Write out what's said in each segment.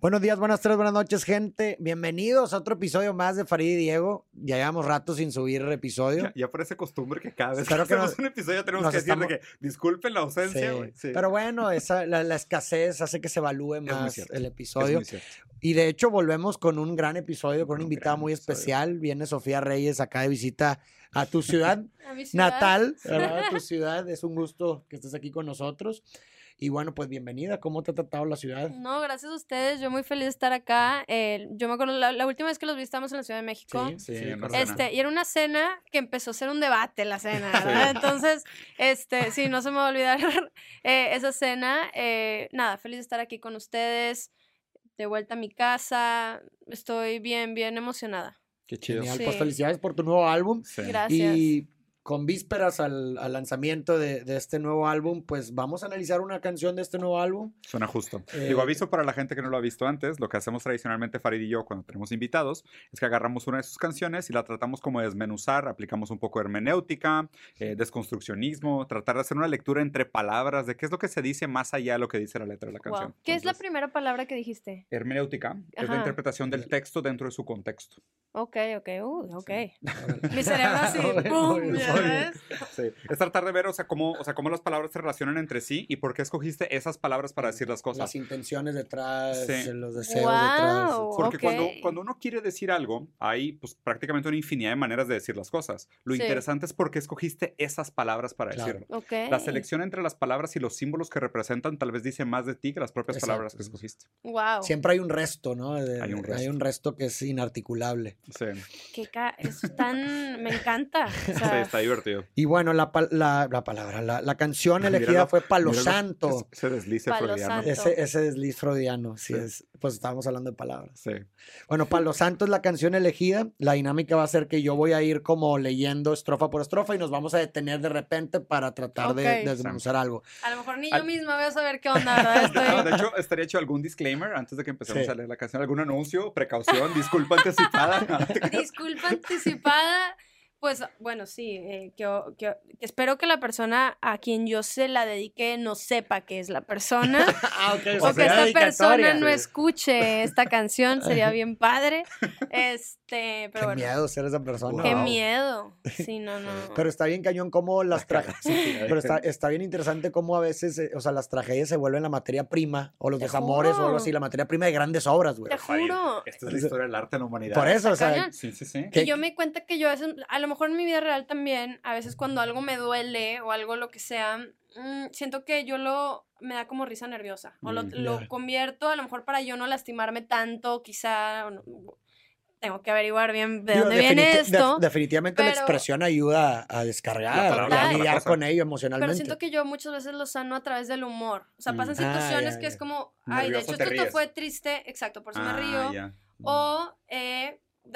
Buenos días, buenas tardes, buenas noches, gente. Bienvenidos a otro episodio más de Farid y Diego. Ya llevamos rato sin subir el episodio. Ya, ya parece costumbre que cada vez Espero que que hacemos nos- un episodio tenemos que decir estamos- que disculpen la ausencia, Sí. Pero bueno, esa, la, la escasez hace que se evalúe más el Es episodio. Y de hecho volvemos con un gran episodio, con una Un invitada muy episodio. especial. Viene Sofía Reyes acá de visita a tu ciudad A ciudad. natal. A tu ciudad. Es un gusto que estés aquí con nosotros. Y bueno, pues bienvenida. ¿Cómo te ha tratado la ciudad? No, gracias a ustedes. Yo muy feliz de estar acá. Eh, yo me acuerdo, la, la última vez que los vi estábamos en la Ciudad de México. Sí, sí, cena. Este, y era una cena que empezó a ser un debate la cena, ¿verdad? Entonces, este, sí, no se me va a olvidar eh, esa cena. Eh, nada, feliz de estar aquí con ustedes, de vuelta a mi casa. Estoy bien, bien emocionada. Qué chido. Genial. Sí. Pues felicidades por tu nuevo álbum. Sí. Gracias. Y con vísperas al, al lanzamiento de, de este nuevo álbum, pues vamos a analizar una canción de este nuevo álbum. Suena justo. Eh, Digo, aviso para la gente que no lo ha visto antes, lo que hacemos tradicionalmente Farid y yo cuando tenemos invitados es que agarramos una de sus canciones y la tratamos como de desmenuzar, aplicamos un poco de hermenéutica, eh, desconstruccionismo, tratar de hacer una lectura entre palabras de qué es lo que se dice más allá de lo que dice la letra de la Wow. canción. ¿Qué es la primera palabra que dijiste? Hermenéutica es la interpretación del texto dentro de su contexto. Ok, ok, uh, ok. Sí. Mi cerebro así, ¡pum! Sí, es tratar de ver, o sea, cómo, o sea, cómo las palabras se relacionan entre sí y por qué escogiste esas palabras para decir las cosas. Las intenciones detrás, Sí. los deseos detrás. Guau. Porque cuando, ok. cuando uno quiere decir algo, hay pues prácticamente una infinidad de maneras de decir las cosas. Lo Sí. interesante es por qué escogiste esas palabras para Claro. decirlo. Ok. La selección entre las palabras y los símbolos que representan tal vez dice más de ti que las propias Exacto. palabras que escogiste. Wow. Siempre hay un resto, ¿no? De- Hay un Hay un resto que es inarticulable. Sí, Qué ca- es tan. Me encanta. O sí, sea, está divertido. Y bueno, la, la, la palabra, la, la canción elegida Míralo, fue Palo Míralo, Santo. es- Ese Palo freudiano. Santo. Ese, ese desliz freudiano, sí, Sí. es. Pues estábamos hablando de palabras. Sí. Bueno, Palo Santo es la canción elegida. La dinámica va a ser que yo voy a ir como leyendo estrofa por estrofa y nos vamos a detener de repente para tratar de Ok. desmenuzar algo. a lo mejor ni Al- yo misma voy a saber qué onda, ¿verdad? Estoy- No, de hecho, estaría hecho algún disclaimer antes de que empecemos Sí. a leer la canción. ¿Algún anuncio? ¿Precaución? ¿Disculpa anticipada? Disculpa anticipada. Pues bueno, sí, eh, que, que- que espero que la persona a quien yo se la dedique no sepa que es la persona ah, ok. o que esta persona no escuche esta canción, sería bien padre. Este, pero Qué bueno, miedo ser esa persona. qué Wow. miedo. Sí, no, no. Pero está bien cañón cómo las tragedias. Pero está, está bien interesante cómo a veces, eh, o sea, las tragedias se vuelven la materia prima, o los Te desamores, o algo así, la materia prima de grandes obras, güey. Te juro. Esta es la historia del arte en la humanidad. Por eso, o sea. Sí, sí, sí. ¿Qué- Y yo me cuenta que yo a veces, a lo mejor en mi vida real también, a veces cuando algo me duele o algo lo que sea, mm, siento que yo lo, me da como risa nerviosa. O lo, Mm, lo convierto a lo mejor para yo no lastimarme tanto, quizá, o no- tengo que averiguar bien de digo, dónde viene esto. def- definitivamente la pero- expresión ayuda a descargar, La a la lidiar con ello Pero emocionalmente. siento que yo muchas veces lo sano a través del humor. O sea, Mm. pasan Ah, situaciones ya, que es como, ay, de Nervioso hecho te esto te fue triste, exacto, por eso me Ah, río. ya. O, eh,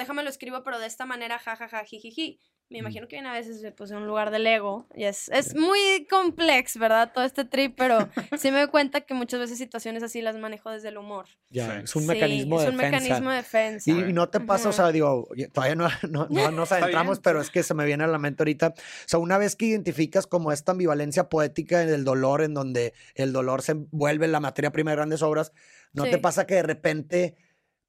déjame lo escribo, pero de esta manera, jajaja, jijiji. Me Mm. imagino que viene a veces pues, de un lugar del ego. Y es, es muy complex, ¿verdad? Todo este trip, pero sí me doy cuenta que muchas veces situaciones así las manejo desde el humor. Ya, Sí. es un Sí, mecanismo es de un defensa. mecanismo de defensa. Y, y no te pasa, o sea, digo, todavía no, no, no nos adentramos, pero es que se me viene a la mente ahorita. O sea, una vez que identificas como esta ambivalencia poética del dolor, en donde el dolor se vuelve la materia prima de grandes obras, ¿no Sí. te pasa que de repente,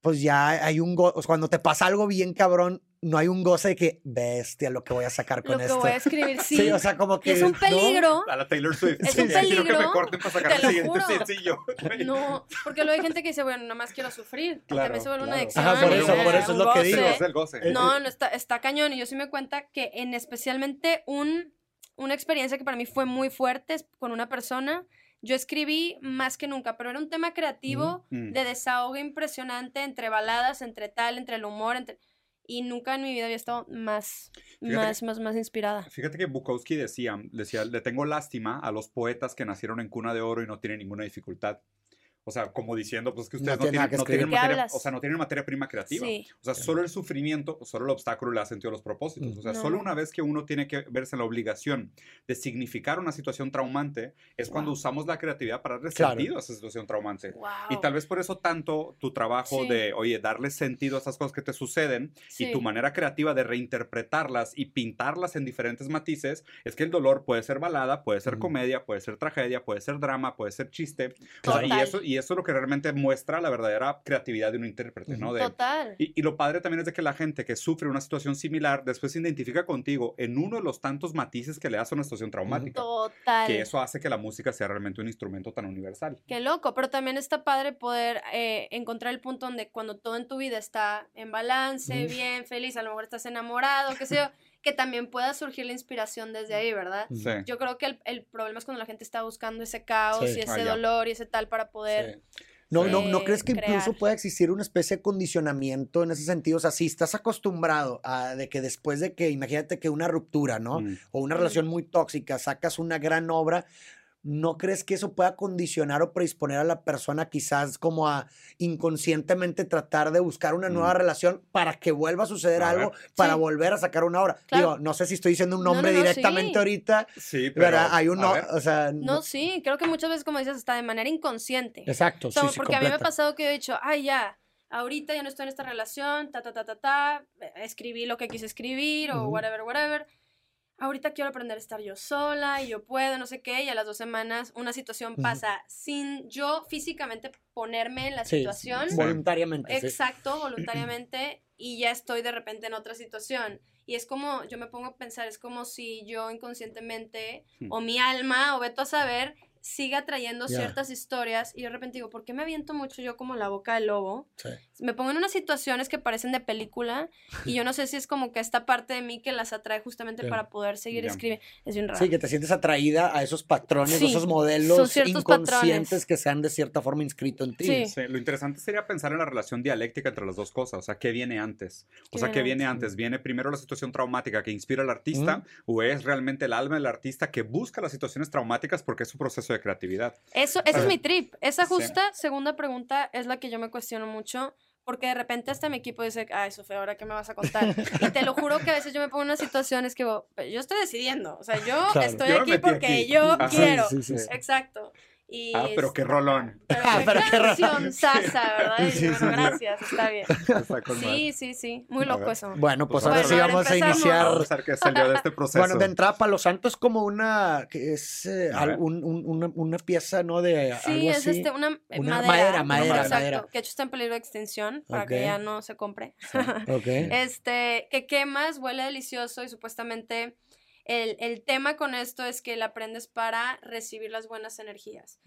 pues ya hay un goce, cuando te pasa algo bien cabrón, no hay un goce de que, bestia, lo que voy a sacar con Lo que esto? voy a escribir, sí. Sí, o sea, como Y que... es un ¿no? peligro. A la Taylor Swift. Es Sí, un Quiero que me peligro, corten para sacar te el lo siguiente juro. sencillo. No, porque luego hay gente que dice, bueno, nada más quiero sufrir. Claro, También se vuelve una adicción. Ajá, por eso, por eso es lo que digo. Es el goce. Eh, No, no, está, está cañón. Y yo sí me cuenta que en especialmente un, una experiencia que para mí fue muy fuerte es con una persona. Yo escribí más que nunca, pero era un tema creativo Mm. de desahogo impresionante entre baladas, entre tal, entre el humor, entre... Y nunca en mi vida había estado más, Fíjate más, más, más inspirada. Fíjate que Bukowski decía, decía, le tengo lástima a los poetas que nacieron en cuna de oro y no tienen ninguna dificultad. O sea, como diciendo, pues que No ustedes no, tiene nada tienen, que no tienen escribir. ¿Qué materia, o sea, no tienen materia prima creativa. Sí. O sea, solo el sufrimiento, solo el obstáculo le ha sentido los propósitos. O sea, No. solo una vez que uno tiene que verse en la obligación de significar una situación traumante, es cuando Wow. usamos la creatividad para darle Claro. sentido a esa situación traumante. Wow. Y tal vez por eso tanto tu trabajo Sí. de, oye, darle sentido a esas cosas que te suceden y Sí. tu manera creativa de reinterpretarlas y pintarlas en diferentes matices, es que el dolor puede ser balada, puede ser Ujú. comedia, puede ser tragedia, puede ser drama, puede ser chiste. O sea, y, eso, y eso es lo que realmente muestra la verdadera creatividad de un intérprete, ¿no? De, Total. y, y lo padre también es de que la gente que sufre una situación similar después se identifica contigo en uno de los tantos matices que le das a una situación traumática. Total. Que eso hace que la música sea realmente un instrumento tan universal. Qué loco, pero también está padre poder eh, encontrar el punto donde cuando todo en tu vida está en balance, bien, feliz, a lo mejor estás enamorado, qué sé yo, que también pueda surgir la inspiración desde ahí, ¿verdad? Sí. Yo creo que el, el problema es cuando la gente está buscando ese caos Sí. y ese Ah, dolor y ese tal para poder... Sí. No, no, ¿No eh, crees que incluso pueda existir una especie de condicionamiento en ese sentido? O sea, si estás acostumbrado a de que después de que, imagínate que una ruptura, ¿no? Mm. O una Mm. relación muy tóxica, sacas una gran obra, ¿no crees que eso pueda condicionar o predisponer a la persona quizás como a inconscientemente tratar de buscar una nueva Mm. relación para que vuelva a suceder A algo, para Sí. volver a sacar una obra? Claro. Digo, no sé si estoy diciendo un No, no, nombre no, directamente sí. ahorita, Sí, pero. ¿verdad? Hay uno, o sea... No, sí, creo que muchas veces, como dices, está de manera inconsciente. Exacto, O sea, sí, porque a mí me ha completa. pasado que yo he dicho, ay, ya, ahorita ya no estoy en esta relación, ta, ta, ta, ta, ta, escribí lo que quise escribir o Ujú. whatever, whatever. Ahorita quiero aprender a estar yo sola y yo puedo, no sé qué, y a las dos semanas una situación pasa sin yo físicamente ponerme en la Sí, situación. Voluntariamente. sí. Exacto, voluntariamente, y ya estoy de repente en otra situación. Y es como, yo me pongo a pensar, es como si yo inconscientemente, Hmm. o mi alma, o veto a saber, siga trayendo Ya. ciertas historias, y de repente digo, ¿por qué me aviento mucho yo como la boca del lobo? Sí. Me pongo en unas situaciones que parecen de película, y yo no sé si es como que esta parte de mí que las atrae justamente para poder seguir escribiendo. Es bien raro. Sí, que te sientes atraída a esos patrones, Sí, esos modelos inconscientes patrones. que se han de cierta forma inscrito en ti. Sí. Sí, lo interesante sería pensar en la relación dialéctica entre las dos cosas, o sea, ¿qué viene antes? O ¿Qué sea, ¿qué viene viene antes? ¿Viene primero la situación traumática que inspira al artista o es realmente el alma del artista que busca las situaciones traumáticas porque es su proceso de creatividad? Eso, ese es mi trip. Esa Sí. justa segunda pregunta es la que yo me cuestiono mucho. Porque de repente hasta mi equipo dice, ay, Sofía, ¿ahora qué me vas a contar? y te lo juro que a veces yo me pongo en unas situaciones que digo, "Pero yo estoy decidiendo. O sea, yo Claro. estoy Yo aquí porque aquí. yo Ajá. quiero. Sí, sí, sí. Exacto. Y Ah, pero qué rolón. Pero Ah, qué pero qué rolón. sasa, ¿verdad? Y Sí, bueno, sí. gracias, está bien. Está. Sí, sí, sí. Muy loco eso. Bueno, pues Pues ahora sí a ver, vamos a iniciar. Vamos a ver qué salió de este proceso. Bueno, de entrada, Palo Santo es como una, que es eh, un- un- una, una pieza, ¿no? De Sí, algo es así. este, una, Una madera. madera, madera, Exacto, madera. Que de hecho está en peligro de extinción para que ya no se compre. Ok. Este, que quemas, huele delicioso y supuestamente el, el tema con esto es que la aprendes para recibir las buenas energías.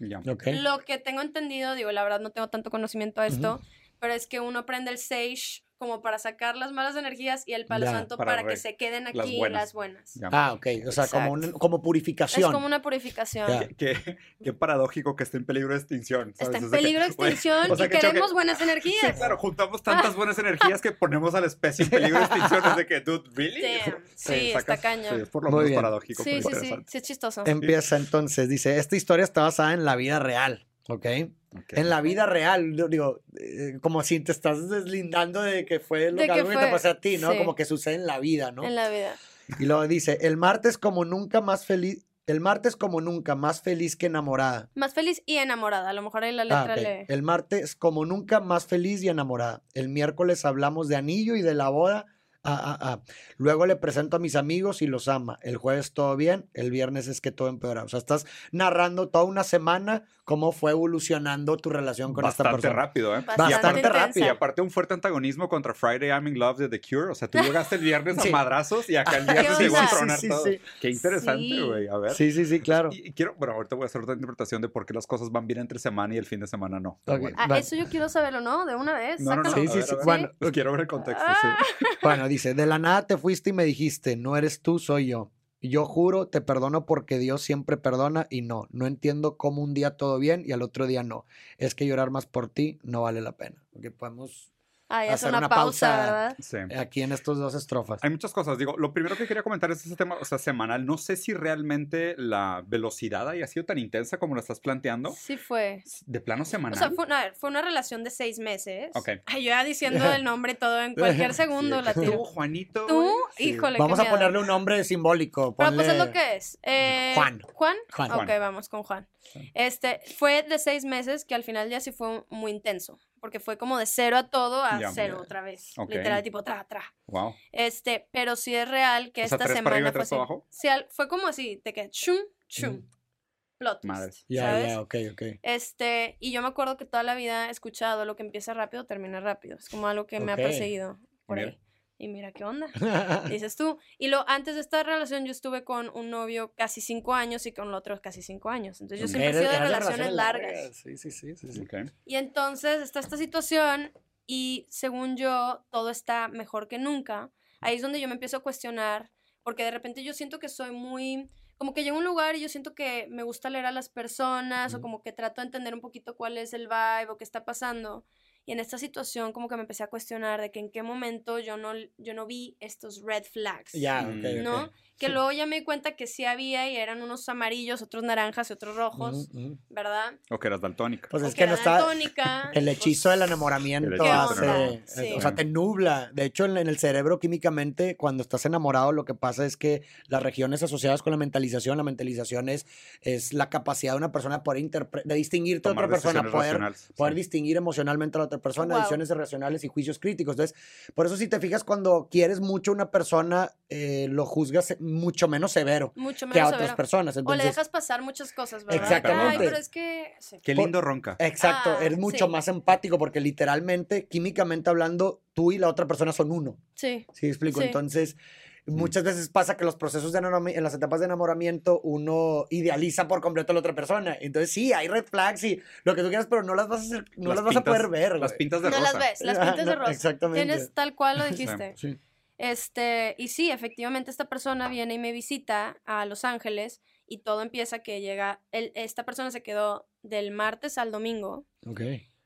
Lo que tengo entendido, digo, la verdad no tengo tanto conocimiento a esto, pero es que uno prende el sage como para sacar las malas energías y el palo Ya, santo para para, que se queden las aquí buenas. las buenas. Ya. Ah, ok. O sea, como, como Es purificación. como una purificación. Qué, qué- qué paradójico que esté en peligro de extinción. Está ¿sabes? en O sea peligro de extinción o sea y que choque- queremos buenas energías. Sí, claro, juntamos tantas buenas energías que ponemos a la especie en peligro de extinción. Es de que, dude, ¿really? Damn. Sí, Sí, está cañón. sí, es por lo Muy menos bien. paradójico. Sí, sí, sí, sí, es chistoso. Empieza entonces, dice, esta historia está basada en la vida real, ¿ok? Ok. En la vida real, digo, eh, como si te estás deslindando de que fue lo De que, que algo que te pasó a ti, ¿no? sí. Como que sucede en la vida, ¿no? En la vida. Y luego dice, el martes como nunca más feliz, el martes como nunca más feliz que enamorada. Más feliz y enamorada. A lo mejor ahí la Ah, letra ok. le. El martes como nunca más feliz y enamorada. El miércoles hablamos de anillo y de la boda. Ah, ah, ah. Luego le presento a mis amigos y los ama. El jueves todo bien, el viernes es que todo empeora. O sea, estás narrando toda una semana cómo fue evolucionando tu relación con esta Bastante persona. rápido, ¿eh? Bastante, Bastante intensa. Y aparte un fuerte antagonismo contra Friday I'm in Love de The Cure. O sea, tú llegaste el viernes Sí. a madrazos y acá el ¿Qué viernes llegó a tronar Sí, sí, todo. sí. Qué interesante, Sí. güey. A ver. Sí, sí, sí, claro. Y, y quiero, bueno, ahorita voy a hacer otra interpretación de por qué las cosas van bien entre semana y el fin de semana no. Pero Ok. bueno. Ah, eso yo quiero saberlo, ¿no? De una vez. No, no, no. Sí, sí, ver, sí. ver. Bueno, Pues quiero ver el contexto, Ah. sí. Bueno, dice, de la nada te fuiste y me dijiste, no eres tú, soy yo. Yo juro, te perdono porque Dios siempre perdona y no, no entiendo cómo un día todo bien y al otro día no. Es que llorar más por ti no vale la pena. Porque podemos Ay, hace hacer una, una pausa, pausa. ¿verdad? Sí. aquí en estos dos estrofas. Hay muchas cosas. Digo, lo primero que quería comentar es ese tema, o sea, semanal. No sé si realmente la velocidad haya sido tan intensa como lo estás planteando. Sí fue. De plano semanal. O sea, fue una, fue una relación de seis meses. Ok. Ay, yo ya diciendo el nombre todo en cualquier segundo Sí, la. Tú, Juanito. Tú. Sí. híjole, Vamos a ponerle un nombre simbólico. Pero pues es ponle- lo que es. Eh, Juan. ¿Juan? Juan. Ok, Juan. vamos con Juan. Sí. Este, fue de seis meses que al final ya sí fue muy intenso. Porque fue como de cero a todo a Ya. cero otra vez. Literal, tipo tra, tra. Wow. Este, pero sí es real que O sea, esta para semana arriba fue tres para así. abajo. Sí, fue como así, de que chum, chum. Ujú. plot twist. Ya, ya, ok, ok. Este, y yo me acuerdo que toda la vida he escuchado lo que empieza rápido termina rápido. Es como algo que me ha perseguido por Mira. ahí. Y mira qué onda, dices tú. Y lo, antes de esta relación yo estuve con un novio casi cinco años y con el otro casi cinco años. Entonces yo siempre he sido de relaciones largas. Sí, sí, sí, sí. sí. Ok. Y entonces está esta situación y según yo todo está mejor que nunca. Ahí es donde yo me empiezo a cuestionar porque de repente yo siento que soy muy como que llego a un lugar y yo siento que me gusta leer a las personas o como que trato de entender un poquito cuál es el vibe o qué está pasando. Y en esta situación como que me empecé a cuestionar de que en qué momento yo no, yo no vi estos red flags. Ya, Mm. ok, ok. ¿No? Que luego ya me di cuenta que sí había y eran unos amarillos, otros naranjas y otros rojos, Ujú, ujú. ¿verdad? O que eras daltónica. Pues O es que no está. daltónica, El pues, hechizo del enamoramiento hace, eh, sí. o sea, te nubla. De hecho, en, en el cerebro químicamente, cuando estás enamorado, lo que pasa es que las regiones asociadas con la mentalización, la mentalización es, es la capacidad de una persona de poder de distinguirte Tomar otra persona, poder, racionales. poder Sí. distinguir emocionalmente a la otra persona, Wow. decisiones racionales y juicios críticos. Entonces, por eso si te fijas, cuando quieres mucho a una persona, eh, lo juzgas mucho menos severo mucho que a otras severo. personas. O le Entonces, dejas pasar muchas cosas, ¿verdad? Exactamente. Ay, pero es que... sí. Qué lindo ronca. Exacto, Ah, eres mucho sí. más empático porque literalmente, químicamente hablando, tú y la otra persona son uno. Sí, ¿Sí explico? Sí. Entonces, muchas veces pasa que los procesos de enamoramiento, en las etapas de enamoramiento, uno idealiza por completo a la otra persona. Entonces, sí, hay red flags y lo que tú quieras, pero no las vas a, hacer- no las, vas a poder ver. Las pintas de no rosa. las ves, las pintas de no, rosa. exactamente. Tienes tal cual lo dijiste. Sí. Este, y sí, efectivamente esta persona viene y me visita a Los Ángeles y todo empieza que llega, el- esta persona se quedó del martes al domingo Ok.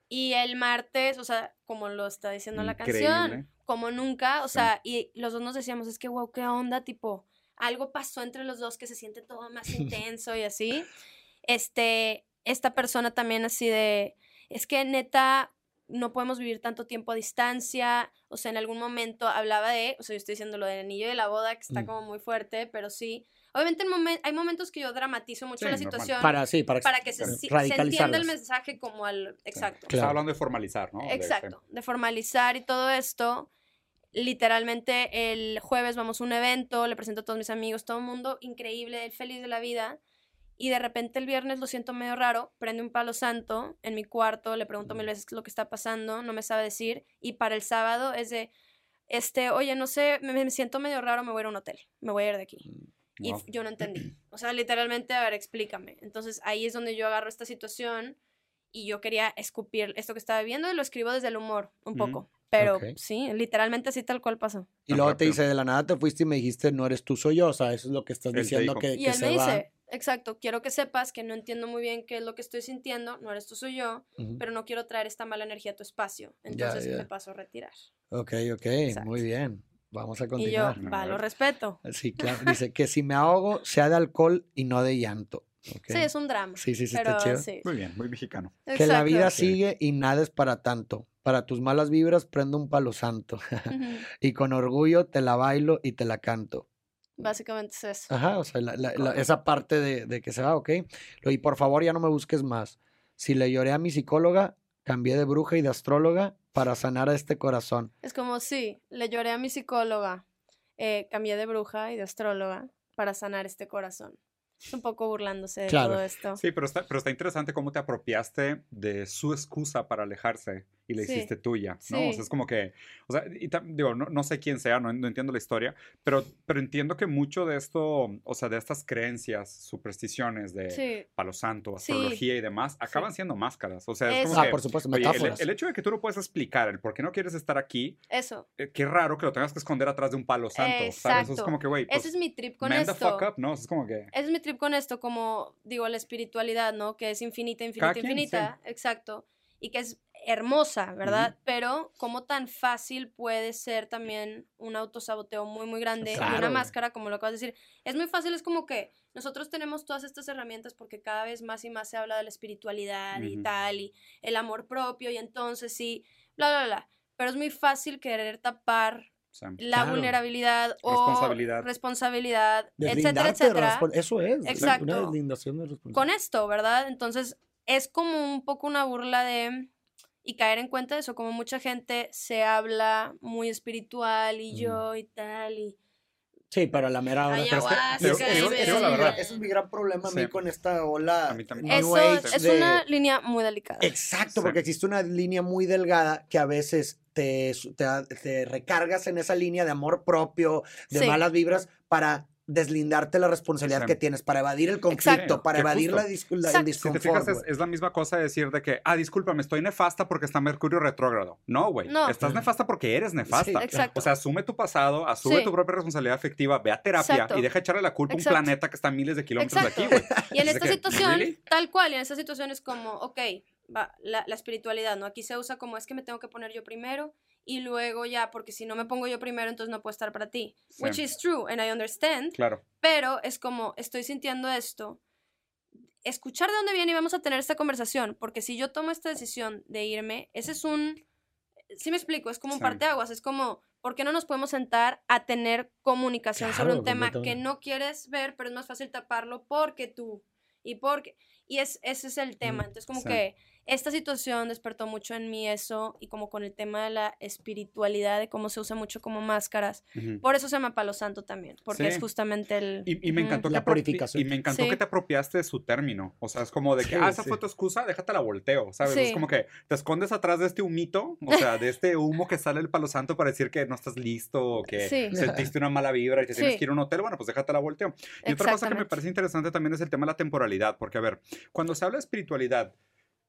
y el martes, o sea, como lo está diciendo la canción, como nunca, o Sí. sea, y los dos nos decíamos, es que, wow, qué onda, tipo, algo pasó entre los dos que se siente todo más intenso y así. Este, esta persona también así de, es que neta, no podemos vivir tanto tiempo a distancia, o sea, en algún momento hablaba de, o sea, yo estoy diciendo lo del anillo de la boda, que está Mm. como muy fuerte, pero sí, obviamente en momen- hay momentos que yo dramatizo mucho Sí, la situación Para, sí, para, para que se, para si- se entienda el mensaje como al, exacto. Claro. Estaba hablando de formalizar, ¿no? De- Exacto, de formalizar y todo esto. Literalmente el jueves vamos a un evento, le presento a todos mis amigos, todo el mundo increíble, feliz de la vida. Y de repente el viernes lo siento medio raro, prende un palo santo en mi cuarto, le pregunto mil veces lo que está pasando, no me sabe decir. Y para el sábado es de, este, oye, no sé, me, me siento medio raro, me voy a ir a un hotel, me voy a ir de aquí. Y Wow. f- yo no entendí. O sea, literalmente, a ver, explícame. Entonces ahí es donde yo agarro esta situación y yo quería escupir esto que estaba viendo y lo escribo desde el humor, un poco. Pero sí, literalmente así tal cual pasó. Y Tan luego te dice, de la nada te fuiste y me dijiste, no eres tú, soy yo. O sea, eso es lo que estás Él diciendo que, Y que él se me va. dice, exacto, quiero que sepas que no entiendo muy bien qué es lo que estoy sintiendo, no eres tú, soy yo, pero no quiero traer esta mala energía a tu espacio. Entonces me paso a retirar. Ok, ok, Exacto. muy bien. Vamos a Y yo, continuar. Va, lo respeto. Sí, claro. Dice que si me ahogo, sea de alcohol y no de llanto. Sí, es un drama. Sí, sí, sí, pero está chido. sí. Muy bien, muy mexicano. Que la vida sigue y nada es para tanto. Para tus malas vibras prendo un palo santo. Y con orgullo te la bailo y te la canto. Básicamente es eso. Ajá, o sea, la- la- la- esa parte de, de que se va, ok. Y por favor ya no me busques más. Si le lloré a mi psicóloga, cambié de bruja y de astróloga para sanar a este corazón. Es como, sí, le lloré a mi psicóloga, eh, cambié de bruja y de astróloga para sanar este corazón. Es un poco burlándose de Claro. todo esto. Sí, pero está, pero está interesante cómo te apropiaste de su excusa para alejarse y la Sí. hiciste tuya, ¿no? O sea, es como que, o sea, y digo, no, no sé quién sea, no, no entiendo la historia, pero, pero entiendo que mucho de esto, o sea, de estas creencias, supersticiones de Sí, palo santo, Sí. astrología y demás, acaban siendo máscaras. O sea, es Eso. como Ah, que, por supuesto, oye, el, el hecho de que tú no puedes explicar el por qué no quieres estar aquí, eso. eh, qué raro que lo tengas que esconder atrás de un palo santo, ¿sabes? Eso es Exacto. como que, güey, pues, Ese es mi trip con man the esto. fuck up, ¿no? Es como que... Ese es mi trip con esto, como digo, la espiritualidad, ¿no? Que es infinita, Cada infinita, quien, infinita. Exacto. Y que es hermosa, ¿verdad? Pero como tan fácil puede ser también un autosaboteo muy, muy grande y una máscara, como lo acabas de decir. Es muy fácil, es como que nosotros tenemos todas estas herramientas porque cada vez más y más se habla de la espiritualidad y tal, y el amor propio, y entonces sí, bla, bla, bla. Pero es muy fácil querer tapar la Claro. vulnerabilidad o Responsabilidad. responsabilidad, etcétera, etcétera. Eso es. Exacto. Una deslindación de responsabilidad. con esto, ¿verdad? Entonces es como un poco una burla de y caer en cuenta de eso, como mucha gente se habla muy espiritual y yo y tal y Sí, pero a la mera hora. Pero es que- ese- es la mi gran- verdad. ese es mi gran problema a mí Sí. con esta ola A mí también. Eso Age es de- una línea muy delicada. Exacto, Sí. porque existe una línea muy delgada que a veces te, te, te recargas en esa línea de amor propio, de Sí. malas vibras, para deslindarte la responsabilidad Sí. que tienes, para evadir el conflicto, Exacto. para Que evadir la, justo. dis- la- Exacto. el Si te fijas, es, la misma cosa de decir de que, ah, discúlpame, estoy nefasta porque está Mercurio retrógrado. No, güey. No. Estás nefasta porque eres nefasta. Exacto. O sea, asume tu pasado, asume Sí. tu propia responsabilidad afectiva, ve a terapia Exacto. y deja echarle la culpa a un planeta que está a miles de kilómetros Exacto. de aquí, güey. Y en esta que, situación, ¿really? tal cual, y en esta situación es como, ok, va, la, la espiritualidad, ¿no? Aquí se usa como es que me tengo que poner yo primero y luego ya, porque si no me pongo yo primero, entonces no puedo estar para ti. Sí. Which is true, and I understand, Claro. pero es como, estoy sintiendo esto. Escuchar de dónde viene y vamos a tener esta conversación, porque si yo tomo esta decisión de irme, ese es un, sí me explico, es como un Sí. parteaguas, es como, ¿por qué no nos podemos sentar a tener comunicación sobre Claro, un tema que no quieres ver, pero es más fácil taparlo porque tú y porque y es ese es el tema, entonces como sí. que esta situación despertó mucho en mí eso y como con el tema de la espiritualidad de cómo se usa mucho como máscaras. Por eso se llama Palo Santo también, porque Sí. es justamente el Y, y me encantó, La que, purificación. y me encantó Sí. que te apropiaste de su término. O sea, es como de que, Sí, ah, esa sí. fue tu excusa, déjate la volteo, ¿sabes? Sí. Es como que te escondes atrás de este humito, o sea, de este humo que sale del palo santo para decir que no estás listo o que Sí. sentiste una mala vibra y te tienes que ir a un hotel. Bueno, pues déjate la volteo. Y otra cosa que me parece interesante también es el tema de la temporalidad, porque a ver, cuando se habla de espiritualidad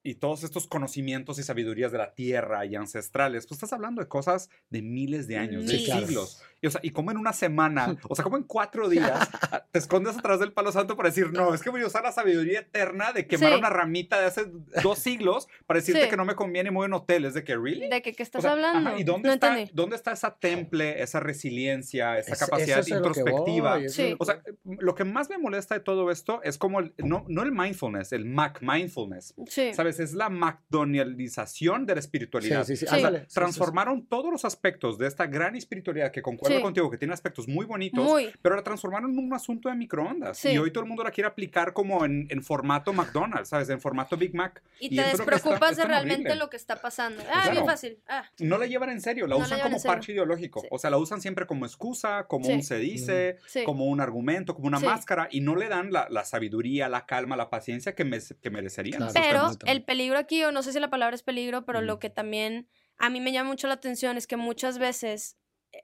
y todos estos conocimientos y sabidurías de la tierra y ancestrales, pues estás hablando de cosas de miles de años, de Sí, claro. siglos. Y, o sea, y como en una semana, o sea, como en cuatro días, ah, te escondes atrás del palo santo para decir, no, es que voy a usar la sabiduría eterna de quemar Sí. una ramita de hace dos siglos para decirte Sí. que no me conviene y me voy a un hotel. Es de que, ¿really? de que qué O estás sea, hablando. ajá, ¿Y dónde, no está, entendí. dónde está esa temple, esa resiliencia, esa Es- capacidad es introspectiva? voy, es O sea, lo que más me molesta de todo esto es como, el- no, no el mindfulness, el Mac mindfulness. Sí. ¿Sabes? Es la McDonaldización de la espiritualidad. Sí, sí, sí, O sea, transformaron todos los aspectos de esta gran espiritualidad que concuerdo Sí. contigo, que tiene aspectos muy bonitos, Muy. pero la transformaron en un asunto de microondas. Sí. Y hoy todo el mundo la quiere aplicar como en, en formato McDonald's, ¿sabes? En formato Big Mac. Y Y te despreocupas es de realmente horrible. lo que está pasando. Ah, Claro. bien fácil. Ah, No la llevan en serio, la No usan como parche ideológico. Sí. O sea, la usan siempre como excusa, como Sí. un se dice, sí. como un argumento, como una Sí. máscara, y no le dan la, la sabiduría, la calma, la paciencia que, me- que merecerían. Claro. Pero temas. El peligro aquí, o no sé si la palabra es peligro, pero lo que también a mí me llama mucho la atención es que muchas veces eh,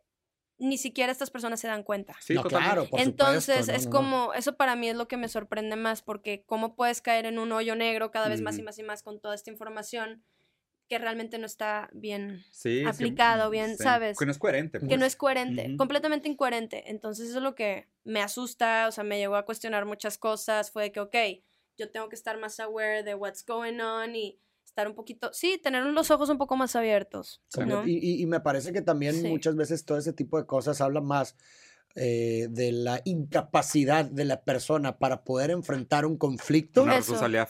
ni siquiera estas personas se dan cuenta. Sí, no, claro, por Entonces supuesto, no, es no, no. como, eso para mí es lo que me sorprende más, porque cómo puedes caer en un hoyo negro cada vez más y más y más con toda esta información que realmente no está bien, Sí, sí, aplicado, bien, ¿sabes? Que no es coherente. que pues. no es coherente, completamente incoherente. Entonces eso es lo que me asusta, o sea, me llegó a cuestionar muchas cosas, fue de que, ok, yo tengo que estar más aware de what's going on y estar un poquito, sí, tener los ojos un poco más abiertos. Y, y- y me parece que también Sí. muchas veces todo ese tipo de cosas habla más eh, de la incapacidad de la persona para poder enfrentar un conflicto, Una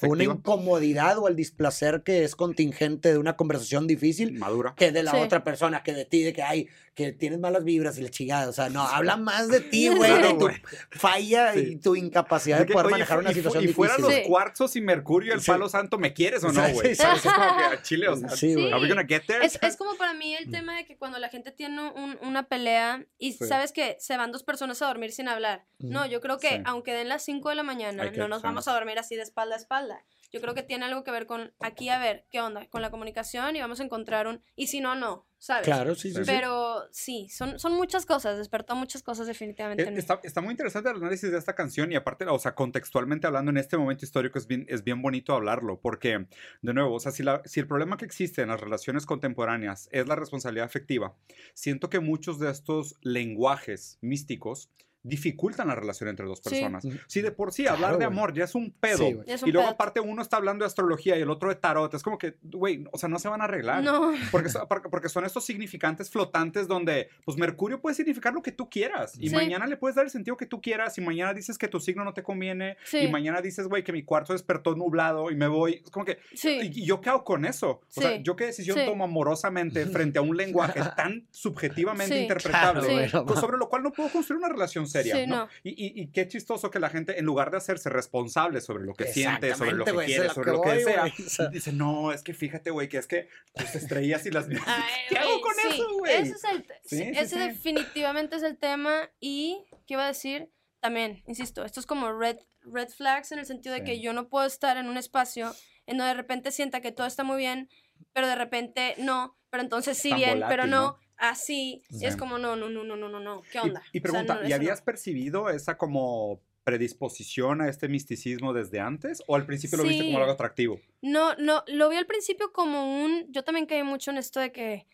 una incomodidad o el displacer que es contingente de una conversación difícil madura. que de la Sí. otra persona, que de ti, de que hay, que tienes malas vibras y la chingada. O sea, no, habla más de ti, güey, Claro, de tu falla Sí. y tu incapacidad de que, poder oye, manejar una y situación y difícil. fueran los Sí. cuarzos y mercurio y el Sí. palo santo, ¿me quieres o no, güey? sí, ¿Sabes? sí. Es como que a Chile, o sea, Sí, güey. ¿are we gonna get there? Es, es como para mí el tema de que cuando la gente tiene un- una pelea y Sí. sabes que se van dos personas a dormir sin hablar. No, Ujú. yo creo que Sí. aunque den las 5 de la mañana, que- no nos vamos a dormir así de espalda a espalda. Yo creo que tiene algo que ver con aquí a ver qué onda con la comunicación y vamos a encontrar un y si no no, ¿sabes? Claro, sí, sí. Pero sí, son, son muchas cosas, despertó muchas cosas definitivamente. Eh, en mí. Está, está muy interesante el análisis de esta canción y aparte, o sea, contextualmente hablando en este momento histórico es bien, es bien bonito hablarlo porque, de nuevo, o sea, si, la- si el problema que existe en las relaciones contemporáneas es la responsabilidad afectiva, siento que muchos de estos lenguajes místicos dificultan la relación entre dos Sí. personas. Ujú. Si de por sí Claro, hablar de amor ya es un pedo Sí, es un y luego pedo. aparte uno está hablando de astrología y el otro de tarot, es como que, güey, o sea, no se van a arreglar. No, Porque, porque- son estos significantes flotantes donde, pues, Mercurio puede significar lo que tú quieras. Y Sí. mañana le puedes dar el sentido que tú quieras. Y mañana dices que tu signo no te conviene. Sí. Y mañana dices, güey, que mi cuarto despertó nublado y me voy. Es como que, sí. ¿y yo qué hago con eso? O sea, Sí. ¿yo qué decisión Sí. tomo amorosamente frente a un lenguaje tan subjetivamente Sí. interpretable? Claro, Sí. pues, sobre lo cual no puedo construir una relación seria, Sí, ¿no? no. Y, y- y qué chistoso que la gente, en lugar de hacerse responsable sobre lo que siente, sobre lo que güey, quiere, sobre lo que desea, o sea. dice, no, es que fíjate, güey, que es que tus estrellas y las. Ay, ¿Qué hago güey, con sí, eso, güey? Ese es el, Sí, ese sí. definitivamente es el tema y qué iba a decir también, insisto, esto es como red red flags en el sentido de que yo no puedo estar en un espacio en donde de repente sienta que todo está muy bien, pero de repente no, pero entonces sí Tan bien, pero volátil, no, ¿no? Así, y es Sí. como no, no, no, no, no, no, no, ¿qué Y- onda? Y, O sea, pregunta, no, ¿y no. habías percibido esa como predisposición a este misticismo desde antes? ¿O al principio lo viste como Sí. algo atractivo? No, no, lo vi al principio como un, yo también caí mucho en esto de que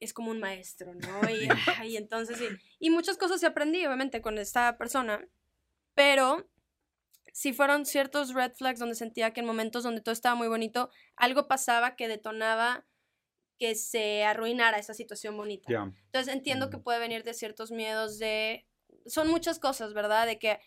es como un maestro, ¿no? Y, y entonces sí, y muchas cosas sí aprendí, obviamente, con esta persona, pero sí fueron ciertos red flags donde sentía que en momentos donde todo estaba muy bonito, algo pasaba que detonaba que se arruinara esa situación bonita. Ya. Entonces entiendo que Mm. puede venir de ciertos miedos de... Son muchas cosas, ¿verdad? De que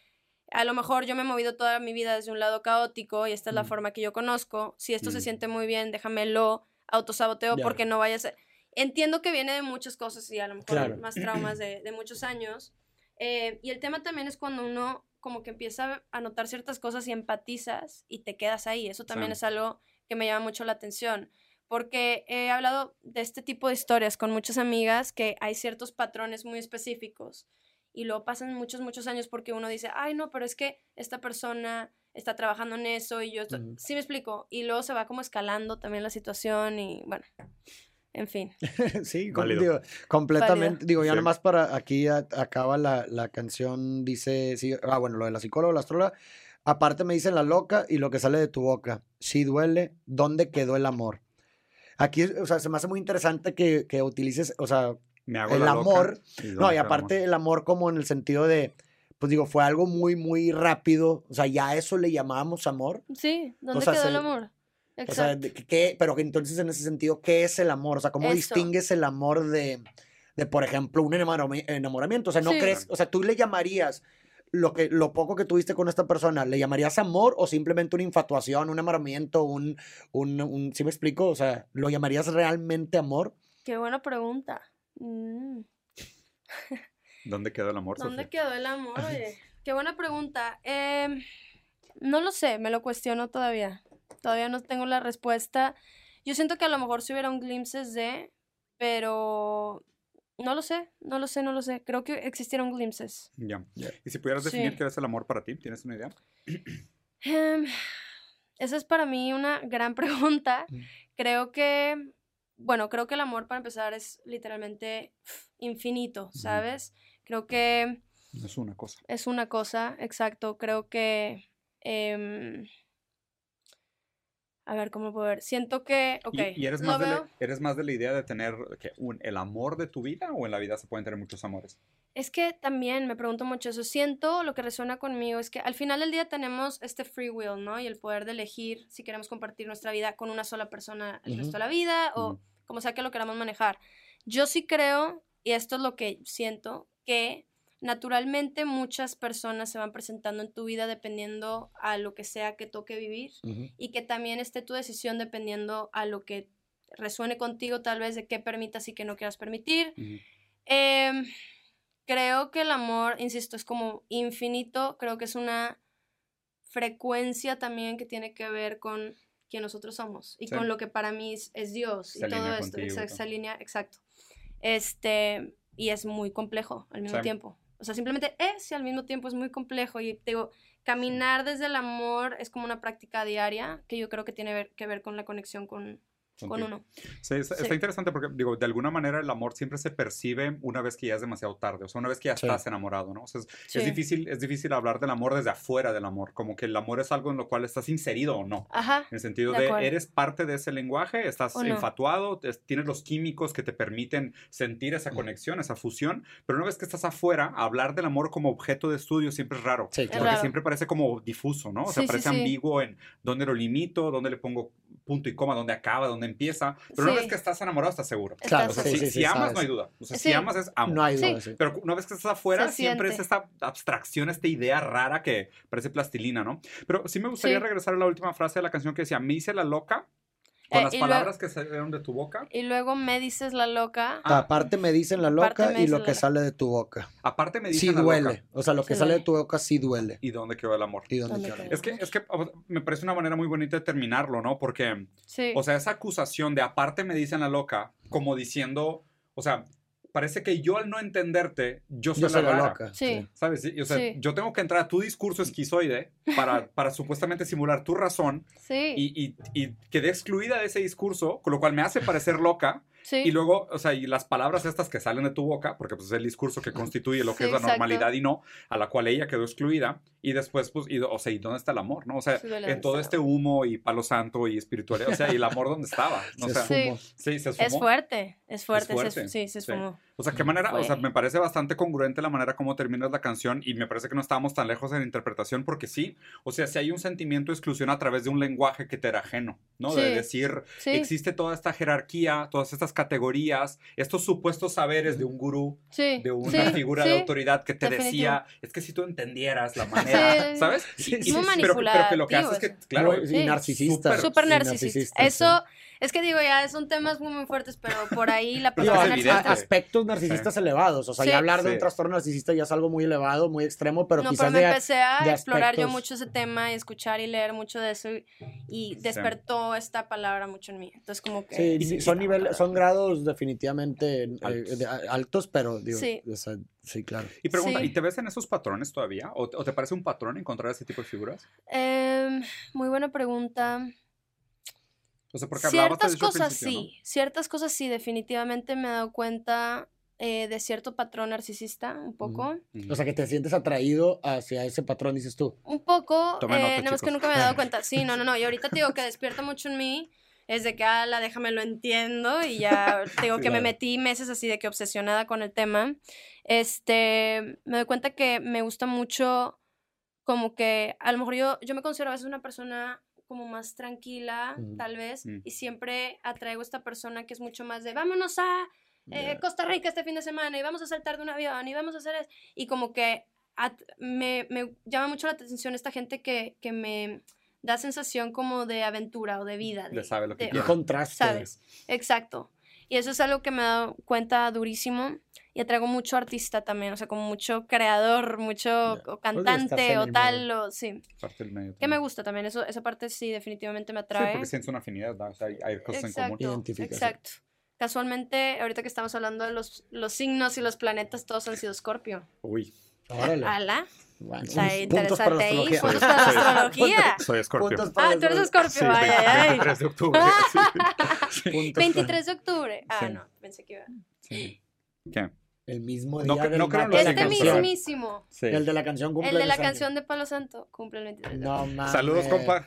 a lo mejor yo me he movido toda mi vida desde un lado caótico y esta es la Mm. forma que yo conozco. Si esto se Mm. siente muy bien, déjamelo autosaboteo Ya. porque no vaya a ser... Entiendo que viene de muchas cosas y a lo mejor Claro. más traumas de, de muchos años. Eh, y el tema también es cuando uno como que empieza a notar ciertas cosas y empatizas y te quedas ahí. Eso también Sí. es algo que me llama mucho la atención porque he hablado de este tipo de historias con muchas amigas que hay ciertos patrones muy específicos y luego pasan muchos, muchos años porque uno dice, ay, no, pero es que esta persona está trabajando en eso y yo, estoy-". Ujú. sí me explico, y luego se va como escalando también la situación y bueno, en fin. Sí, Válido. digo, completamente. Digo, ya Sí. nomás para aquí a- acaba la, la canción, dice, sí, ah, bueno, lo de la psicóloga, la astróloga. Aparte me dicen la loca y lo que sale de tu boca. Si duele, ¿dónde quedó el amor? Aquí, o sea, se me hace muy interesante que, que utilices, o sea, Me hago El la loca amor- y no, ¿dónde y aparte amor? el amor como en el sentido de, pues digo, fue algo muy, muy rápido. O sea, ya a eso le llamábamos amor. Sí, ¿dónde sea, quedó se- el amor? O sea, Exacto. de que- ¿qué- pero entonces en ese sentido, ¿qué es el amor? O sea, ¿cómo Eso. distingues el amor de, de, por ejemplo, un enamorami- enamoramiento? O sea, ¿no Sí. crees? O sea, ¿tú le llamarías lo, que, lo poco que tuviste con esta persona, ¿le llamarías amor o simplemente una infatuación, un enamoramiento, un, un, un ¿sí me explico? O sea, ¿lo llamarías realmente amor? Qué buena pregunta. Mm. ¿Dónde quedó el amor, ¿Dónde Sofía? quedó el amor? Oye, qué buena pregunta. Em, no lo sé, me lo cuestiono todavía. Todavía no tengo la respuesta. Yo siento que a lo mejor si hubiera un glimpses de, pero no lo sé, no lo sé, no lo sé. Creo que existieron glimpses. Ya. Ya. Y si pudieras definir Sí. qué es el amor para ti, ¿tienes una idea? Em, esa es para mí una gran pregunta. Mm. Creo que, bueno, creo que el amor para empezar es literalmente infinito, ¿sabes? Creo que es una cosa. es una cosa, exacto. Creo que. em, a ver, ¿cómo puedo ver? Siento que. Ok. ¿Y, y eres, más de la, veo- eres más de la idea de tener que un- el amor de tu vida o en la vida se pueden tener muchos amores? Es que también me pregunto mucho eso. Siento lo que resuena conmigo es que al final del día tenemos este free will, ¿no? Y el poder de elegir si queremos compartir nuestra vida con una sola persona el resto de la vida o Ujú. como sea que lo queramos manejar. Yo sí creo, y esto es lo que siento, que naturalmente muchas personas se van presentando en tu vida dependiendo a lo que sea que toque vivir y que también esté tu decisión dependiendo a lo que resuene contigo, tal vez de qué permitas y qué no quieras permitir. Em, creo que el amor, insisto, es como infinito, creo que es una frecuencia también que tiene que ver con quien nosotros somos y Sí. con lo que para mí es, es Dios Se y todo esto, contigo se alinea, exacto. Este, y es muy complejo al mismo tiempo. O sea, simplemente es y al mismo tiempo es muy complejo. Y digo, caminar desde el amor es como una práctica diaria que yo creo que tiene ver- que ver con la conexión con, con uno. Sí, está, está Sí. interesante porque, digo, de alguna manera el amor siempre se percibe una vez que ya es demasiado tarde, o sea, una vez que ya Sí. estás enamorado, ¿no? O sea, es, Sí. es difícil, es difícil hablar del amor desde afuera del amor, como que el amor es algo en lo cual estás inserido o no. Ajá. En el sentido De de, eres parte de ese lenguaje, estás ¿O no? enfatuado, tienes los químicos que te permiten sentir esa conexión, esa fusión, pero una vez que estás afuera, hablar del amor como objeto de estudio siempre es raro. Es Porque raro. siempre parece como difuso, ¿no? O sea, parece sí. ambiguo en dónde lo limito, dónde le pongo punto y coma, dónde acaba, dónde empieza. Pero una vez que estás enamorado, estás seguro. Claro, O sea, Estás- sí, si, sí, si sí, amas, sabes. no hay duda. O sea, si amas es amo. No hay duda, sí. Pero una vez que estás afuera, Se siempre es esta abstracción, esta idea rara que parece plastilina, ¿no? Pero sí me gustaría Sí. regresar a la última frase de la canción que decía, me hice la loca Con Eh, las luego- palabras que salieron de tu boca. Y luego me dices la loca. Ah. Aparte me dicen la loca y lo que loca. sale de tu boca. Aparte me Sí dicen la duele. loca. O sea, lo que Sí sale de tu boca sí duele. ¿Y dónde quedó el amor? ¿Y dónde queda? Es que, es que o- me parece una manera muy bonita de terminarlo, ¿no? Porque, Sí. o sea, esa acusación de aparte me dicen la loca, como diciendo, o sea, parece que yo al no entenderte, yo soy, Yo soy la, la rara. loca. Sí. ¿Sabes? Y, o sea, Sí. yo tengo que entrar a tu discurso esquizoide para, para supuestamente simular tu razón sí. y, y, y quedé excluida de ese discurso, con lo cual me hace parecer loca. sí. Y luego, o sea, y las palabras estas que salen de tu boca, porque pues es el discurso que constituye lo que Sí, es la exacto. normalidad y no, a la cual ella quedó excluida. Y después, pues, y, o sea, ¿y dónde está el amor? ¿No? O sea, en todo este humo y palo santo y espiritualidad, o sea, y el amor dónde estaba. ¿no? O Se sea, Sí. se esfumó. es fuerte, es fuerte. se fuerte, es- sí, se sí. esfumó. O sea, qué manera, o sea, Fue. me parece bastante congruente la manera como terminas la canción y me parece que no estábamos tan lejos en la interpretación porque sí, o sea, si hay un sentimiento de exclusión a través de un lenguaje que te era ajeno, ¿no? De Sí. decir, Sí, existe toda esta jerarquía, todas estas categorías, estos supuestos saberes de un gurú, sí. de una sí, figura sí. de autoridad que te definitivo. decía, es que si tú entendieras la manera, Sí. ¿sabes? Sí, Y- sí, y- sí. pero, pero que lo que hace es que, claro. Y narcisista. Súper- narcisista. sí. Eso, es que digo, ya son temas muy, muy fuertes, pero por ahí la persona es a- a- evidente. aspectos narcisistas elevados. O sea, Sí. ya hablar de un trastorno narcisista ya es algo muy elevado, muy extremo, pero no, quizás pero me de, empecé a de explorar yo mucho ese tema y escuchar y leer mucho de eso y, y despertó esta palabra mucho en mí. Entonces como que... Sí, son niveles, son grados definitivamente eh, Altos. de- a- altos, pero digo, Sí. o sea, sí, claro. Y pregunta, Sí. ¿y te ves en esos patrones todavía? ¿O, o te parece un patrón encontrar ese tipo de figuras? Em, muy buena pregunta. O sea, porque Ciertas cosas sí, ciertas cosas sí, definitivamente me he dado cuenta eh, de cierto patrón narcisista, un poco. O sea, que te sientes atraído hacia ese patrón, dices tú. Un poco, Tomen eh, nota, nada más que nunca me he dado cuenta. Sí, no, no, no. Y ahorita te digo que despierta mucho en mí. Es de que, ala, déjame lo entiendo. Y ya te digo Sí, que me metí meses así de que obsesionada con el tema. Este, me doy cuenta que me gusta mucho como que a lo mejor yo, yo me considero a veces una persona como más tranquila, Mm. tal vez, Mm. y siempre atraigo a esta persona que es mucho más de vámonos a eh. Costa Rica este fin de semana y vamos a saltar de un avión y vamos a hacer eso. Y como que at- me, me llama mucho la atención esta gente que, que me da sensación como de aventura o de vida. Ya sabe lo que de- contraste. ¿Sabes? Exacto. Y eso es algo que me he dado cuenta durísimo. Y atraigo mucho artista también, o sea, como mucho creador, mucho Pues estás cantante o tal, medio. o sí. Parte del medio Que me gusta también, eso, esa parte sí definitivamente me Sí, atrae. porque sientes una afinidad, ¿no? O sea, hay, hay cosas en común. Exacto, exacto. Casualmente, ahorita que estamos hablando de los, los signos y los planetas, todos han sido Escorpio. Uy, Órale. Ala, Bueno, está puntos para la interesante ahí. astrología. Puntos para la Soy- astrología. soy Scorpio. Puntos para Ah, tú eres. Escorpio, ay, ay, ay. 23 de octubre. sí. Puntos para- 23 de octubre. Ah, Sí. no, pensé que iba. Sí. ¿Qué? El mismo No día cre- del no creo Este la mismísimo. Sí. El de la canción cumple El de la años. canción de Palo Santo cumple el 23 de No mames. Saludos, compa.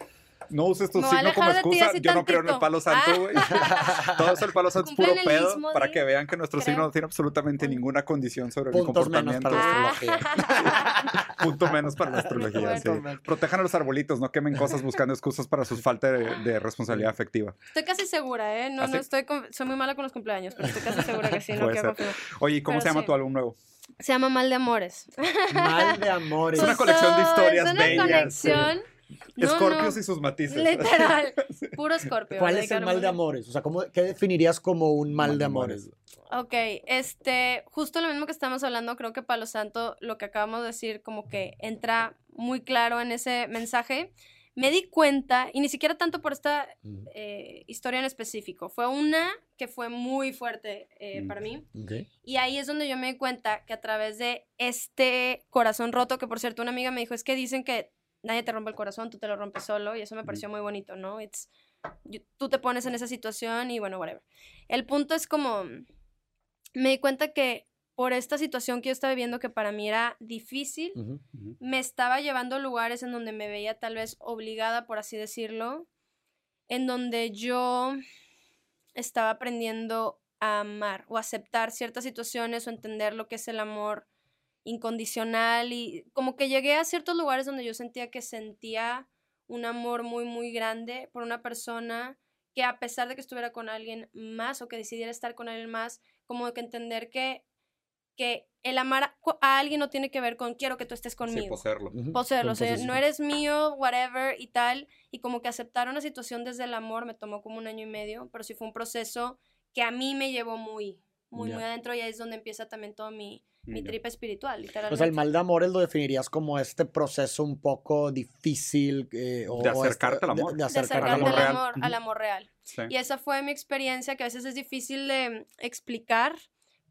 No uses tu signo como excusa. Yo no creo en el palo santo, Ah. güey. Todo eso el palo santo es puro el pedo mismo para que vean que nuestro creo. signo no tiene absolutamente ninguna condición sobre mi Puntos menos comportamiento. para la Ah. Punto menos para la astrología. Bueno. sí. Protejan a los arbolitos, no quemen cosas buscando excusas para su falta de, de responsabilidad afectiva. Estoy casi segura, ¿eh? No, ¿Ah, no sí? estoy. con- Soy muy mala con los cumpleaños, pero estoy casi segura que sí. No Puede ser. Oye, ¿y ¿cómo Pero se llama sí. tu álbum nuevo? Se llama Mal de Amores. Mal de amores. Es una colección de historias Es una bellas. No, Escorpios no, y sus matices. Literal. Puro escorpio. ¿Cuál es el mal de amores? O sea, ¿cómo, ¿qué definirías como un mal, Mal de de amores? Ok, este, justo lo mismo que estamos hablando, creo que Palo Santo, lo que acabamos de decir, como que entra muy claro en ese mensaje. Me di cuenta, y ni siquiera tanto por esta Mm, eh, historia en específico, fue una que fue muy fuerte eh, Mm. para mí. Y ahí es donde yo me di cuenta que a través de este corazón roto, que por cierto una amiga me dijo, es que dicen que nadie te rompe el corazón, tú te lo rompes solo, y eso me pareció muy bonito, ¿no? It's, you- tú te pones en esa situación y bueno, whatever. El punto es como, me di cuenta que por esta situación que yo estaba viviendo, que para mí era difícil, me estaba llevando a lugares en donde me veía tal vez obligada, por así decirlo, en donde yo estaba aprendiendo a amar o aceptar ciertas situaciones o entender lo que es el amor incondicional y como que llegué a ciertos lugares donde yo sentía que sentía un amor muy muy grande por una persona que a pesar de que estuviera con alguien más o que decidiera estar con alguien más, como que entender que que el amar a, alguien no tiene que ver con quiero que tú estés Sí, conmigo. poseerlo. Poseerlo, o sea, no eres mío, whatever y tal, y como que aceptar una situación desde el amor me tomó como un año y medio, pero sí fue un proceso que a mí me llevó muy, muy, muy adentro y ahí es donde empieza también todo mi, mi Ya. trip espiritual, literalmente. O sea, el mal de amores lo definirías como este proceso un poco difícil. eh, o, De este- acercarte al de- amor. De, de acercarte acercarte al amor al real. amor, al amor real. Sí. Y esa fue mi experiencia, que a veces es difícil de explicar,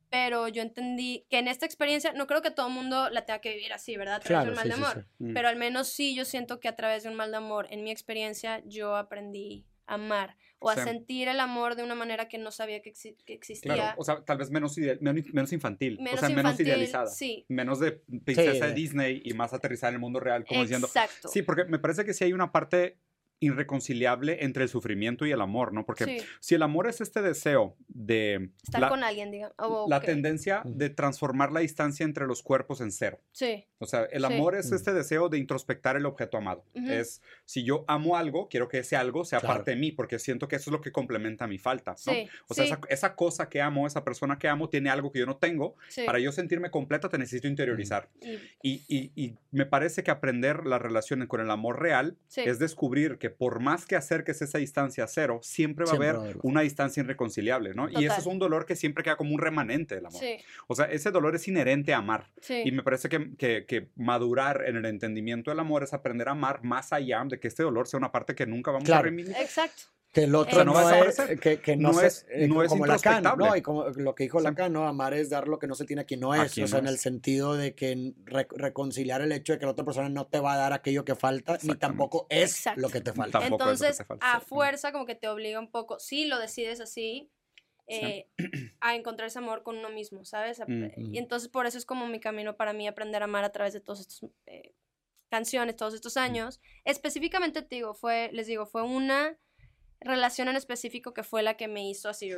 pero yo entendí que en esta experiencia, no creo que todo el mundo la tenga que vivir así, ¿verdad? A través de Claro, un mal sí, de amor. sí. Mm. Pero al menos sí, yo siento que a través de un mal de amor, en mi experiencia, yo aprendí a amar o a Sí. sentir el amor de una manera que no sabía que, exi- que existía. Claro, o sea, tal vez menos, ide- menos, menos infantil, menos o sea, menos infantil, idealizada. Sí, Menos de princesa Sí, de Disney y más aterrizada en el mundo real, como diciendo. exacto. Sí, porque me parece que sí hay una parte irreconciliable entre el sufrimiento y el amor, ¿no? Porque Sí, si el amor es este deseo de estar la, con alguien, digamos. o la tendencia de transformar la distancia entre los cuerpos en cero. Sí, O sea, el Sí. amor es Ujú. este deseo de introspectar el objeto amado. Ujú. Es, si yo amo algo, quiero que ese algo sea Claro. parte de mí, porque siento que eso es lo que complementa mi falta, ¿no? sí. O sea, sí, esa, esa cosa que amo, esa persona que amo, tiene algo que yo no tengo. sí. Para yo sentirme completa, te necesito interiorizar. Y- Y, y- y me parece que aprender la relación con el amor real sí. es descubrir que por más que acerques esa distancia a cero, siempre va Siempre a haber una distancia irreconciliable, ¿no? Y ese Total. es un dolor que siempre queda como un remanente del amor. Sí, O sea, ese dolor es inherente a amar. sí. Y me parece que, que- que madurar en el entendimiento del amor es aprender a amar más allá de que este dolor sea una parte que nunca vamos a reivindicar. Exacto. Que el otro sea, no, no va a es, que, que no, No se- es- eh, no es como Lacan. ¿no? Y como lo que dijo. Lacan, ¿no? Amar es dar lo que no se tiene a quien no es. quien o sea, no en el sentido de que re- reconciliar el hecho de que la otra persona no te va a dar aquello que falta, ni tampoco es Exacto. lo que te falta. Entonces, te falta, a fuerza como que te obliga un poco, si lo decides así, eh, a encontrar ese amor con uno mismo, ¿sabes? Mm. Y entonces por eso es como mi camino para mí aprender a amar a través de todos estos eh, canciones, todos estos años. Específicamente te digo, fue, les digo, fue una relación en específico que fue la que me hizo así,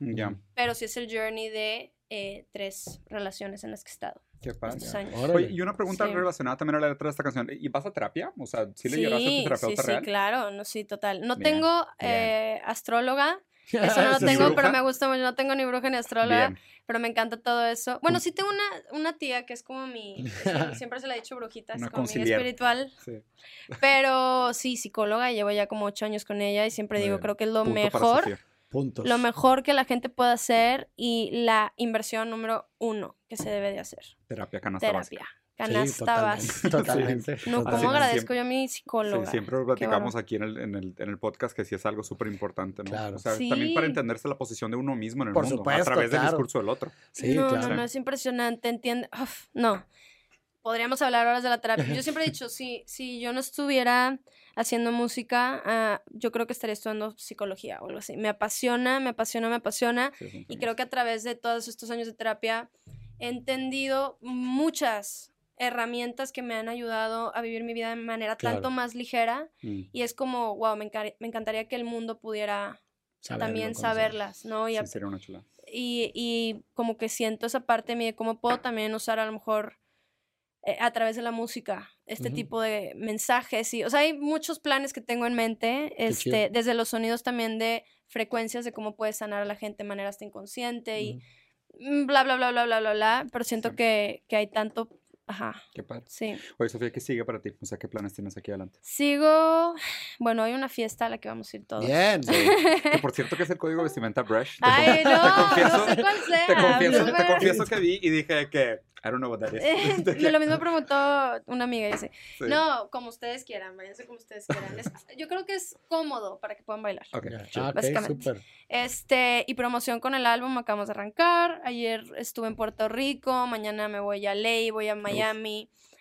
Ya, pero sí es el journey de eh, tres relaciones en las que he estado qué. Órale. Oye, y una pregunta Sí. relacionada también a la letra de esta canción. ¿Y vas a terapia? O sea, ¿sí le lloraste a tu sí, terapeuta sí, real? sí, claro, no, sí, total. No Bien, tengo bien. eh, astróloga, eso no lo tengo, bruja? pero me gusta mucho, no tengo ni bruja ni astróloga, Bien. pero me encanta todo eso. Bueno, sí tengo una, una tía que es como mi, siempre, siempre se le ha dicho brujita, es como mi espiritual, Sí. pero sí, psicóloga, llevo ya como ocho años con ella y siempre digo, creo que es lo Punto mejor. Puntos. lo mejor que la gente puede hacer y la inversión número uno que se debe de hacer, Terapia canasta básica. Terapia, Sí, canasta totalmente, básica. Totalmente. No, ¿cómo agradezco yo a mi Sí, psicóloga? siempre lo platicamos aquí en el, en, el, en el podcast que sí es algo súper importante, ¿no? Claro. O sea, también para Sí. entenderse la posición de uno mismo en el Por mundo, supuesto, a través del discurso del otro. Sí, no, claro. no, no, es impresionante, entiende. Uf, no. Podríamos hablar horas de la terapia. Yo siempre he dicho, si, si yo no estuviera haciendo música, ah, yo creo que estaría estudiando psicología o algo así. Me apasiona, me apasiona, me apasiona. Sí, sí, Y sí. creo que a través de todos estos años de terapia he entendido muchas herramientas que me han ayudado a vivir mi vida de manera Claro. tanto más ligera. Mm. Y es como, wow, me, encar- me encantaría que el mundo pudiera Saberlo, también saberlas, ¿no? Y Sí, sería una chula. y, y como que siento esa parte de mí de cómo puedo también usar a lo mejor eh, a través de la música este tipo de mensajes y o sea hay muchos planes que tengo en mente este desde los sonidos también de frecuencias de cómo puedes sanar a la gente de manera hasta inconsciente y bla bla bla bla bla bla bla pero siento Sí. que, que hay tanto ajá Qué padre. sí Oye, Sofía, ¿qué sigue para ti? O sea, ¿qué planes tienes aquí adelante? sigo bueno hay una fiesta a la que vamos a ir todos Bien. Que por cierto que es el código vestimenta Brush. Te, ay no confieso- no sé cuál sea te confieso, te confieso que vi y dije que I don't know what that is. Lo mismo preguntó una amiga y dice, Sí. no, como ustedes quieran, váyanse como ustedes quieran. Es- yo creo que es cómodo para que puedan bailar. Ok. Ah, Básicamente. súper. Este, y promoción con el álbum acabamos de arrancar. Ayer estuve en Puerto Rico, mañana me voy a Ley, voy a Miami,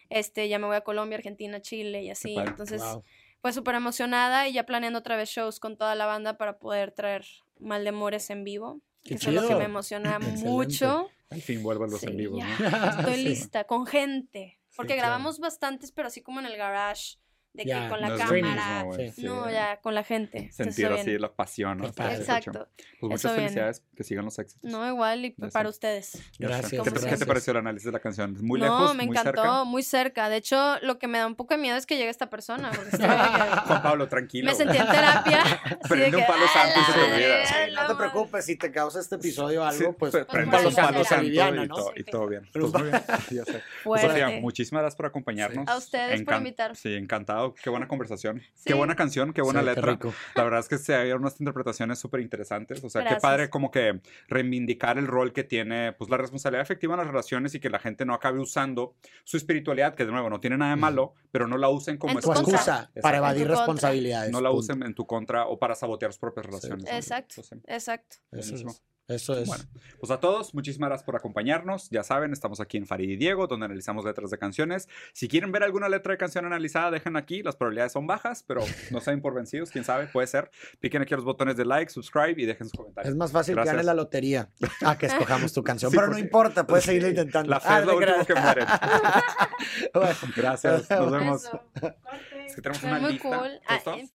este, ya me voy a Colombia, Argentina, Chile y así. Entonces, Wow. pues súper emocionada y ya planeando otra vez shows con toda la banda para poder traer Maldemores en vivo. Qué que eso es lo que chido. me emociona mucho. Al fin vuelvo a los Sí, en vivo. ¿no? Estoy Sí. lista, con gente. Porque claro. grabamos bastantes, pero así como en el garage de que con la no mismo, cámara. güey, Sí. sí. no, ya con la gente. Sentir así la pasión. ¿no? Exacto. Pues muchas Eso viene. felicidades, que sigan los éxitos. No, igual y para ustedes. Gracias, ¿Qué te, qué te gracias. pareció el análisis de la canción? ¿Muy no, lejos? me ¿Muy encantó, cerca? muy cerca. De hecho, lo que me da un poco de miedo es que llegue esta persona. Porque Juan Pablo, tranquilo. me sentí en terapia. Prende un palo "A santo y se te olvida". no te madre". preocupes, si te causa este episodio algo, pues un prende palo los palos santo y, ¿no? todo, bien. Pues un muy bien. Pues, muchísimas gracias por acompañarnos. A ustedes por invitar. Sí, encantado. Qué buena conversación. Sí. Qué buena canción, qué buena Sí, qué letra. rico. La verdad es que se hay unas interpretaciones súper interesantes. O sea, qué Gracias. padre como que reivindicar el rol que tiene pues la responsabilidad efectiva en las relaciones y que la gente no acabe usando su espiritualidad, que de nuevo no tiene nada de malo, pero no la usen como excusa Exacto. para evadir En tu contra. responsabilidades. No la punto. usen en tu contra o para sabotear sus propias relaciones. ¿no? Exacto. Entonces, Exacto. Eso es. Eso es. Bueno, pues a todos, muchísimas gracias por acompañarnos. Ya saben, estamos aquí en Farid y Diego, donde analizamos letras de canciones. Si quieren ver alguna letra de canción analizada, dejen aquí. Las probabilidades son bajas, pero no se den por vencidos, quién sabe, puede ser. Piquen aquí los botones de like, subscribe y dejen sus comentarios. Es más fácil Gracias. que ganes la lotería a que escojamos tu canción. Sí, pero no porque- importa, puedes Sí, seguirlo intentando. La fe Ah, es lo último que muere. Bueno. Gracias, nos vemos. Eso. Es que tenemos Fue una muy lista. cool. ¿Todos, Ah?